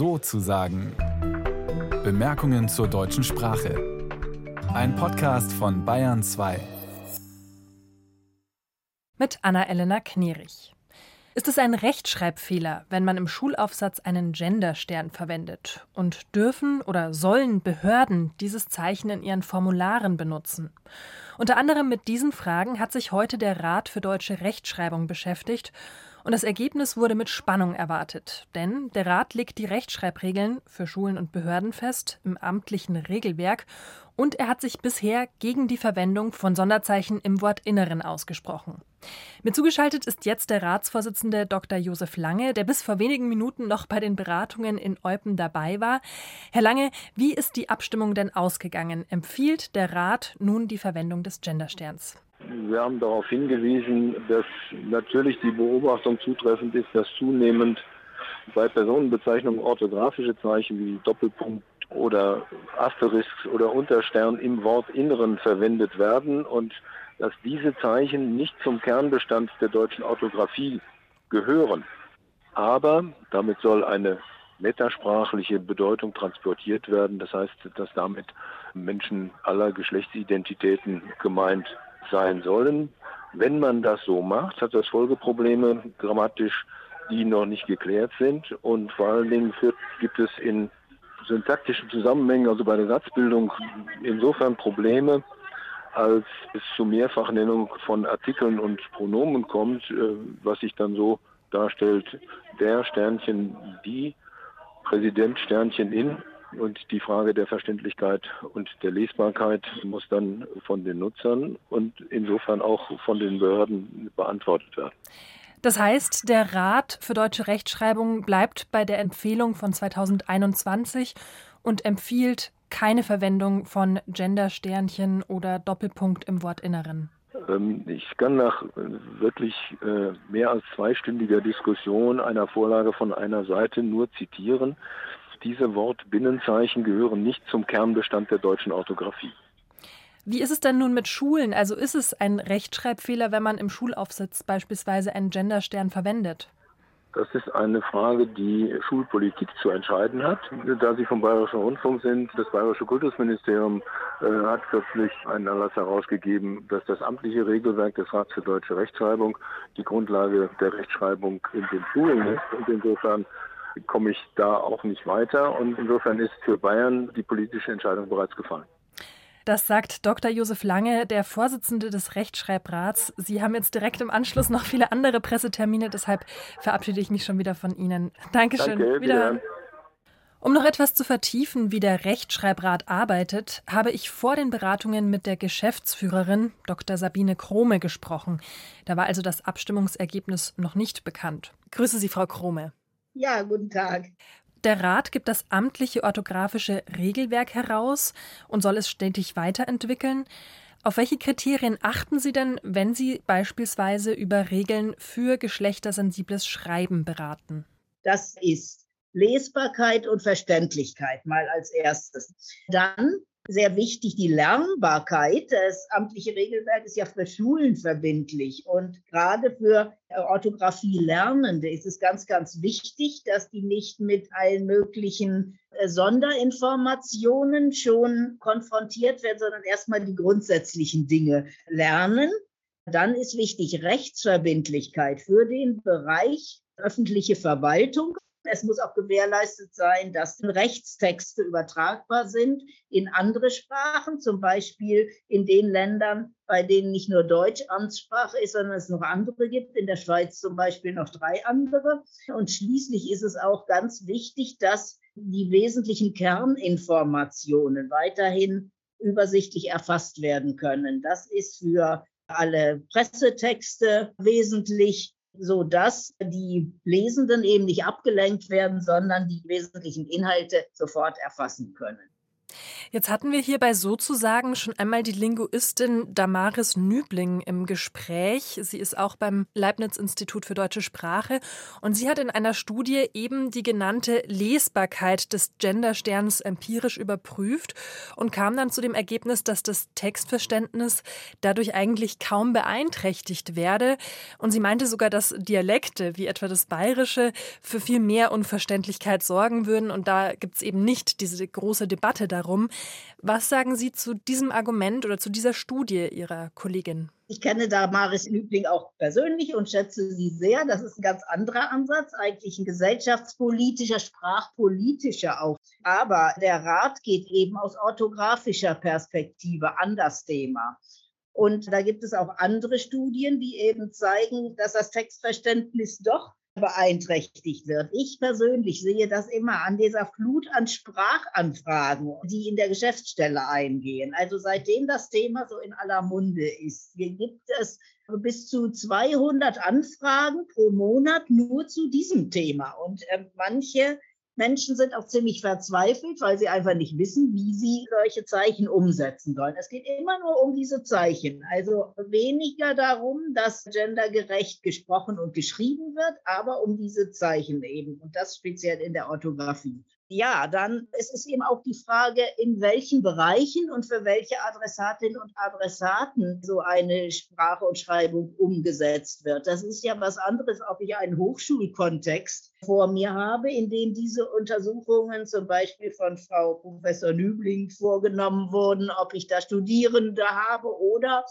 so zu sagen. Bemerkungen zur deutschen Sprache. Ein Podcast von Bayern 2. Mit Anna-Elena Knerich. Ist es ein Rechtschreibfehler, wenn man im Schulaufsatz einen Genderstern verwendet? Und dürfen oder sollen Behörden dieses Zeichen in ihren Formularen benutzen? Unter anderem mit diesen Fragen hat sich heute der Rat für deutsche Rechtschreibung beschäftigt und das Ergebnis wurde mit Spannung erwartet. Denn der Rat legt die Rechtschreibregeln für Schulen und Behörden fest im amtlichen Regelwerk und er hat sich bisher gegen die Verwendung von Sonderzeichen im Wortinneren ausgesprochen. Mir zugeschaltet ist jetzt der Ratsvorsitzende Dr. Josef Lange, der bis vor wenigen Minuten noch bei den Beratungen in Eupen dabei war. Herr Lange, wie ist die Abstimmung denn ausgegangen? Empfiehlt der Rat nun die Verwendung des Gendersterns? Wir haben darauf hingewiesen, dass natürlich die Beobachtung zutreffend ist, dass zunehmend bei Personenbezeichnungen orthografische Zeichen wie Doppelpunkt oder Asterisks oder Unterstern im Wortinneren verwendet werden und dass diese Zeichen nicht zum Kernbestand der deutschen Orthographie gehören. Aber damit soll eine metasprachliche Bedeutung transportiert werden. Das heißt, dass damit Menschen aller Geschlechtsidentitäten gemeint sein sollen. Wenn man das so macht, hat das Folgeprobleme grammatisch, die noch nicht geklärt sind. Und vor allen Dingen führt, gibt es in syntaktischen Zusammenhängen, also bei der Satzbildung, insofern Probleme, als es zu Mehrfachnennung von Artikeln und Pronomen kommt, äh, was sich dann so darstellt, der Sternchen, die, Präsident Sternchen in, und die Frage der Verständlichkeit und der Lesbarkeit muss dann von den Nutzern und insofern auch von den Behörden beantwortet werden. Das heißt, der Rat für deutsche Rechtschreibung bleibt bei der Empfehlung von 2021 und empfiehlt keine Verwendung von Gendersternchen oder Doppelpunkt im Wortinneren. Ähm, ich kann nach wirklich äh, mehr als zweistündiger Diskussion einer Vorlage von einer Seite nur zitieren diese Wortbinnenzeichen gehören nicht zum Kernbestand der deutschen Orthographie. Wie ist es denn nun mit Schulen? Also ist es ein Rechtschreibfehler, wenn man im Schulaufsatz beispielsweise einen Genderstern verwendet? Das ist eine Frage, die Schulpolitik zu entscheiden hat. Da Sie vom Bayerischen Rundfunk sind, das Bayerische Kultusministerium äh, hat kürzlich einen Erlass herausgegeben, dass das amtliche Regelwerk des Rats für deutsche Rechtschreibung die Grundlage der Rechtschreibung in den Schulen ist. Und insofern komme ich da auch nicht weiter. Und insofern ist für Bayern die politische Entscheidung bereits gefallen. Das sagt Dr. Josef Lange, der Vorsitzende des Rechtschreibrats. Sie haben jetzt direkt im Anschluss noch viele andere Pressetermine, deshalb verabschiede ich mich schon wieder von Ihnen. Dankeschön. Danke, wieder. Um noch etwas zu vertiefen, wie der Rechtschreibrat arbeitet, habe ich vor den Beratungen mit der Geschäftsführerin Dr. Sabine Krome gesprochen. Da war also das Abstimmungsergebnis noch nicht bekannt. Grüße Sie, Frau Krome. Ja, guten Tag. Der Rat gibt das amtliche orthografische Regelwerk heraus und soll es stetig weiterentwickeln. Auf welche Kriterien achten Sie denn, wenn Sie beispielsweise über Regeln für geschlechtersensibles Schreiben beraten? Das ist Lesbarkeit und Verständlichkeit mal als erstes. Dann sehr wichtig, die Lernbarkeit. Das amtliche Regelwerk ist ja für Schulen verbindlich. Und gerade für Orthographie-Lernende ist es ganz, ganz wichtig, dass die nicht mit allen möglichen äh, Sonderinformationen schon konfrontiert werden, sondern erstmal die grundsätzlichen Dinge lernen. Dann ist wichtig Rechtsverbindlichkeit für den Bereich öffentliche Verwaltung. Es muss auch gewährleistet sein, dass Rechtstexte übertragbar sind in andere Sprachen, zum Beispiel in den Ländern, bei denen nicht nur Deutsch Amtssprache ist, sondern es noch andere gibt. In der Schweiz zum Beispiel noch drei andere. Und schließlich ist es auch ganz wichtig, dass die wesentlichen Kerninformationen weiterhin übersichtlich erfasst werden können. Das ist für alle Pressetexte wesentlich so dass die Lesenden eben nicht abgelenkt werden, sondern die wesentlichen Inhalte sofort erfassen können. Jetzt hatten wir hierbei sozusagen schon einmal die Linguistin Damaris Nübling im Gespräch. Sie ist auch beim Leibniz-Institut für deutsche Sprache und sie hat in einer Studie eben die genannte Lesbarkeit des Gendersterns empirisch überprüft und kam dann zu dem Ergebnis, dass das Textverständnis dadurch eigentlich kaum beeinträchtigt werde. Und sie meinte sogar, dass Dialekte wie etwa das Bayerische für viel mehr Unverständlichkeit sorgen würden. Und da gibt es eben nicht diese große Debatte darum. Was sagen Sie zu diesem Argument oder zu dieser Studie Ihrer Kollegin? Ich kenne Damaris Lübling auch persönlich und schätze sie sehr. Das ist ein ganz anderer Ansatz, eigentlich ein gesellschaftspolitischer, sprachpolitischer auch. Aber der Rat geht eben aus orthografischer Perspektive an das Thema. Und da gibt es auch andere Studien, die eben zeigen, dass das Textverständnis doch beeinträchtigt wird. Ich persönlich sehe das immer an dieser Flut an Sprachanfragen, die in der Geschäftsstelle eingehen. Also seitdem das Thema so in aller Munde ist, gibt es bis zu 200 Anfragen pro Monat nur zu diesem Thema. Und äh, manche Menschen sind auch ziemlich verzweifelt, weil sie einfach nicht wissen, wie sie solche Zeichen umsetzen sollen. Es geht immer nur um diese Zeichen. Also weniger darum, dass gendergerecht gesprochen und geschrieben wird, aber um diese Zeichen eben. Und das speziell in der Orthographie. Ja, dann ist es eben auch die Frage, in welchen Bereichen und für welche Adressatinnen und Adressaten so eine Sprache und Schreibung umgesetzt wird. Das ist ja was anderes, ob ich einen Hochschulkontext vor mir habe, in dem diese Untersuchungen zum Beispiel von Frau Professor Nübling vorgenommen wurden, ob ich da Studierende habe oder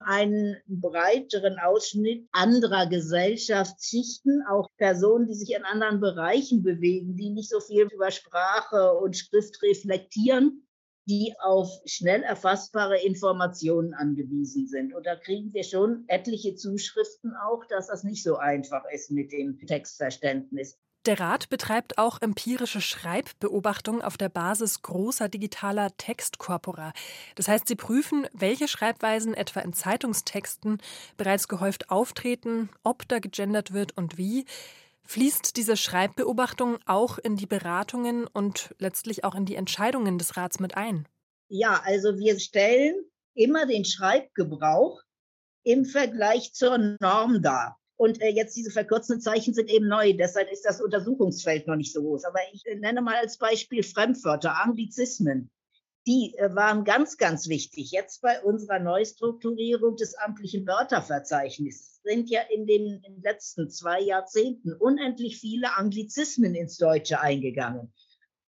einen breiteren Ausschnitt anderer Gesellschaftsschichten, auch Personen, die sich in anderen Bereichen bewegen, die nicht so viel über Sprache und Schrift reflektieren, die auf schnell erfassbare Informationen angewiesen sind. Und da kriegen wir schon etliche Zuschriften auch, dass das nicht so einfach ist mit dem Textverständnis. Der Rat betreibt auch empirische Schreibbeobachtungen auf der Basis großer digitaler Textkorpora. Das heißt, sie prüfen, welche Schreibweisen etwa in Zeitungstexten bereits gehäuft auftreten, ob da gegendert wird und wie. Fließt diese Schreibbeobachtung auch in die Beratungen und letztlich auch in die Entscheidungen des Rats mit ein? Ja, also wir stellen immer den Schreibgebrauch im Vergleich zur Norm dar. Und äh, jetzt diese verkürzten Zeichen sind eben neu, deshalb ist das Untersuchungsfeld noch nicht so groß. Aber ich äh, nenne mal als Beispiel Fremdwörter, Anglizismen. Die äh, waren ganz, ganz wichtig. Jetzt bei unserer Neustrukturierung des amtlichen Wörterverzeichnisses sind ja in den, in den letzten zwei Jahrzehnten unendlich viele Anglizismen ins Deutsche eingegangen.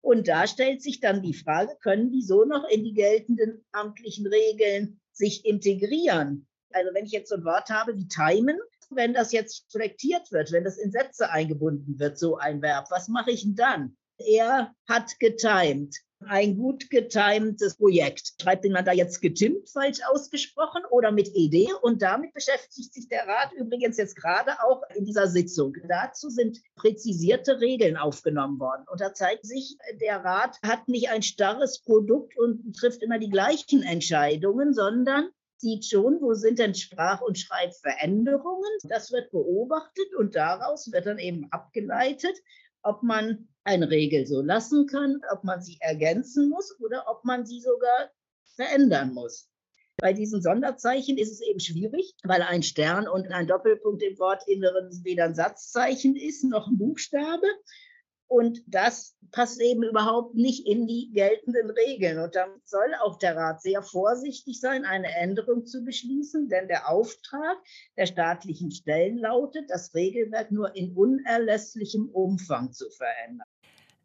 Und da stellt sich dann die Frage, können die so noch in die geltenden amtlichen Regeln sich integrieren? Also wenn ich jetzt so ein Wort habe wie timen, wenn das jetzt selektiert wird, wenn das in Sätze eingebunden wird, so ein Verb, was mache ich denn dann? Er hat getimed. Ein gut getimtes Projekt. Schreibt man da jetzt getimmt falsch ausgesprochen oder mit ED? Und damit beschäftigt sich der Rat übrigens jetzt gerade auch in dieser Sitzung. Dazu sind präzisierte Regeln aufgenommen worden. Und da zeigt sich, der Rat hat nicht ein starres Produkt und trifft immer die gleichen Entscheidungen, sondern sieht schon, wo sind denn Sprach- und Schreibveränderungen. Das wird beobachtet und daraus wird dann eben abgeleitet, ob man eine Regel so lassen kann, ob man sie ergänzen muss oder ob man sie sogar verändern muss. Bei diesen Sonderzeichen ist es eben schwierig, weil ein Stern und ein Doppelpunkt im Wortinneren weder ein Satzzeichen ist noch ein Buchstabe. Und das passt eben überhaupt nicht in die geltenden Regeln. Und da soll auch der Rat sehr vorsichtig sein, eine Änderung zu beschließen, denn der Auftrag der staatlichen Stellen lautet, das Regelwerk nur in unerlässlichem Umfang zu verändern.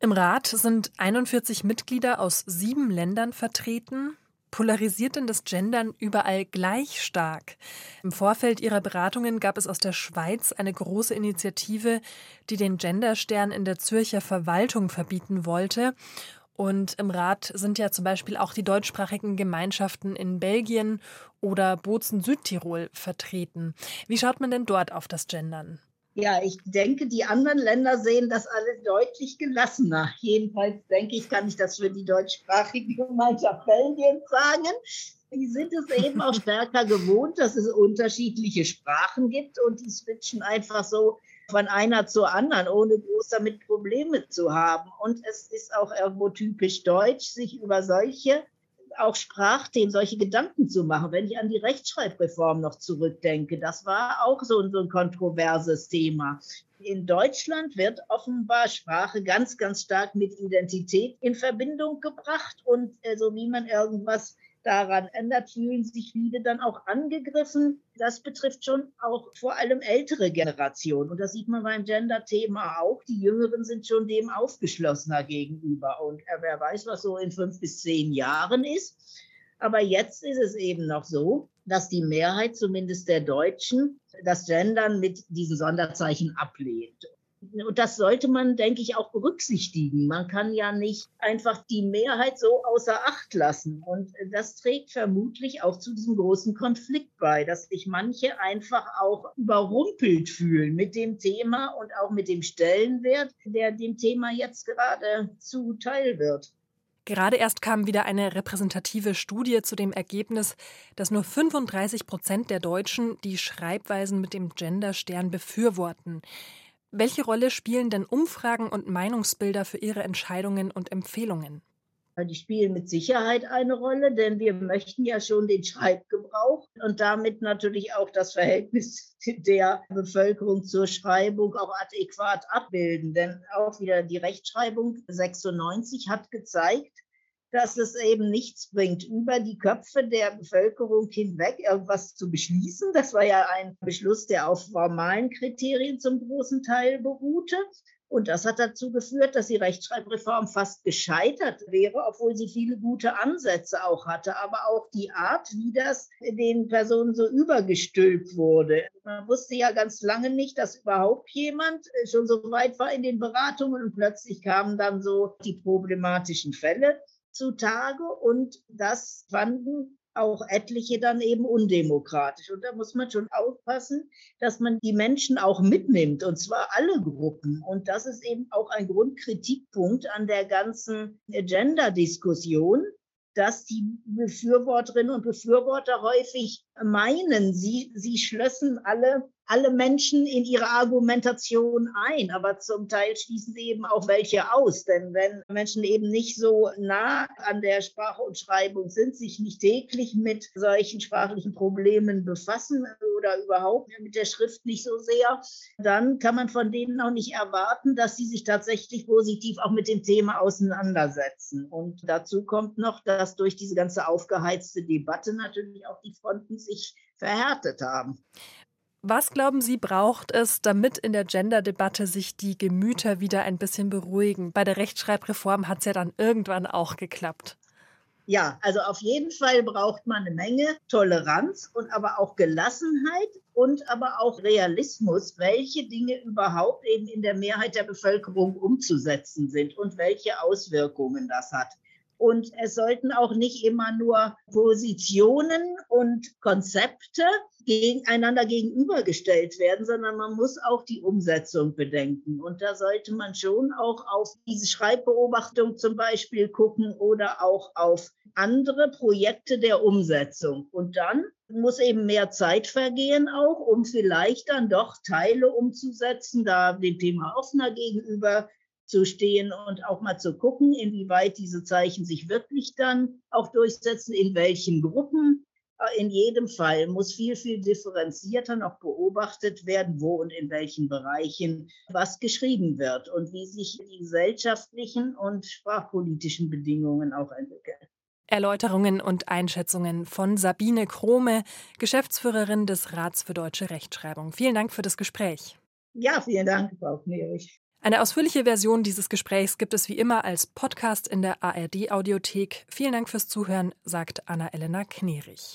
Im Rat sind 41 Mitglieder aus sieben Ländern vertreten. Polarisiert denn das Gendern überall gleich stark? Im Vorfeld ihrer Beratungen gab es aus der Schweiz eine große Initiative, die den Genderstern in der Zürcher Verwaltung verbieten wollte. Und im Rat sind ja zum Beispiel auch die deutschsprachigen Gemeinschaften in Belgien oder Bozen Südtirol vertreten. Wie schaut man denn dort auf das Gendern? Ja, ich denke, die anderen Länder sehen das alles deutlich gelassener. Jedenfalls denke ich, kann ich das für die deutschsprachige Gemeinschaft Belgien sagen. Die sind es eben auch stärker gewohnt, dass es unterschiedliche Sprachen gibt und die switchen einfach so von einer zur anderen, ohne groß damit Probleme zu haben. Und es ist auch irgendwo typisch deutsch, sich über solche auch Sprachthemen, solche Gedanken zu machen. Wenn ich an die Rechtschreibreform noch zurückdenke, das war auch so, so ein kontroverses Thema. In Deutschland wird offenbar Sprache ganz, ganz stark mit Identität in Verbindung gebracht und äh, so wie man irgendwas daran ändert, fühlen sich viele dann auch angegriffen. Das betrifft schon auch vor allem ältere Generationen. Und das sieht man beim Gender-Thema auch. Die Jüngeren sind schon dem aufgeschlossener gegenüber. Und wer weiß, was so in fünf bis zehn Jahren ist. Aber jetzt ist es eben noch so, dass die Mehrheit zumindest der Deutschen das Gendern mit diesen Sonderzeichen ablehnt. Und das sollte man, denke ich, auch berücksichtigen. Man kann ja nicht einfach die Mehrheit so außer Acht lassen. Und das trägt vermutlich auch zu diesem großen Konflikt bei, dass sich manche einfach auch überrumpelt fühlen mit dem Thema und auch mit dem Stellenwert, der dem Thema jetzt gerade zuteil wird. Gerade erst kam wieder eine repräsentative Studie zu dem Ergebnis, dass nur 35 Prozent der Deutschen die Schreibweisen mit dem Genderstern befürworten. Welche Rolle spielen denn Umfragen und Meinungsbilder für Ihre Entscheidungen und Empfehlungen? Die spielen mit Sicherheit eine Rolle, denn wir möchten ja schon den Schreibgebrauch und damit natürlich auch das Verhältnis der Bevölkerung zur Schreibung auch adäquat abbilden. Denn auch wieder die Rechtschreibung 96 hat gezeigt, dass es eben nichts bringt, über die Köpfe der Bevölkerung hinweg irgendwas zu beschließen. Das war ja ein Beschluss, der auf formalen Kriterien zum großen Teil beruhte. Und das hat dazu geführt, dass die Rechtschreibreform fast gescheitert wäre, obwohl sie viele gute Ansätze auch hatte. Aber auch die Art, wie das den Personen so übergestülpt wurde. Man wusste ja ganz lange nicht, dass überhaupt jemand schon so weit war in den Beratungen und plötzlich kamen dann so die problematischen Fälle zutage und das fanden auch etliche dann eben undemokratisch. Und da muss man schon aufpassen, dass man die Menschen auch mitnimmt, und zwar alle Gruppen. Und das ist eben auch ein Grundkritikpunkt an der ganzen Gender-Diskussion, dass die Befürworterinnen und Befürworter häufig meinen, sie, sie schlössen alle alle Menschen in ihre Argumentation ein, aber zum Teil schließen sie eben auch welche aus. Denn wenn Menschen eben nicht so nah an der Sprache und Schreibung sind, sich nicht täglich mit solchen sprachlichen Problemen befassen oder überhaupt mit der Schrift nicht so sehr, dann kann man von denen auch nicht erwarten, dass sie sich tatsächlich positiv auch mit dem Thema auseinandersetzen. Und dazu kommt noch, dass durch diese ganze aufgeheizte Debatte natürlich auch die Fronten sich verhärtet haben. Was glauben Sie, braucht es, damit in der Gender-Debatte sich die Gemüter wieder ein bisschen beruhigen? Bei der Rechtschreibreform hat es ja dann irgendwann auch geklappt. Ja, also auf jeden Fall braucht man eine Menge Toleranz und aber auch Gelassenheit und aber auch Realismus, welche Dinge überhaupt eben in der Mehrheit der Bevölkerung umzusetzen sind und welche Auswirkungen das hat. Und es sollten auch nicht immer nur Positionen und Konzepte gegeneinander gegenübergestellt werden, sondern man muss auch die Umsetzung bedenken. Und da sollte man schon auch auf diese Schreibbeobachtung zum Beispiel gucken oder auch auf andere Projekte der Umsetzung. Und dann muss eben mehr Zeit vergehen auch, um vielleicht dann doch Teile umzusetzen, da dem Thema offener gegenüber zu stehen und auch mal zu gucken, inwieweit diese Zeichen sich wirklich dann auch durchsetzen, in welchen Gruppen. Äh, in jedem Fall muss viel, viel differenzierter noch beobachtet werden, wo und in welchen Bereichen was geschrieben wird und wie sich die gesellschaftlichen und sprachpolitischen Bedingungen auch entwickeln. Erläuterungen und Einschätzungen von Sabine Krome, Geschäftsführerin des Rats für deutsche Rechtschreibung. Vielen Dank für das Gespräch. Ja, vielen Dank, Frau Knerich. Eine ausführliche Version dieses Gesprächs gibt es wie immer als Podcast in der ARD Audiothek. Vielen Dank fürs Zuhören, sagt Anna-Elena Knerich.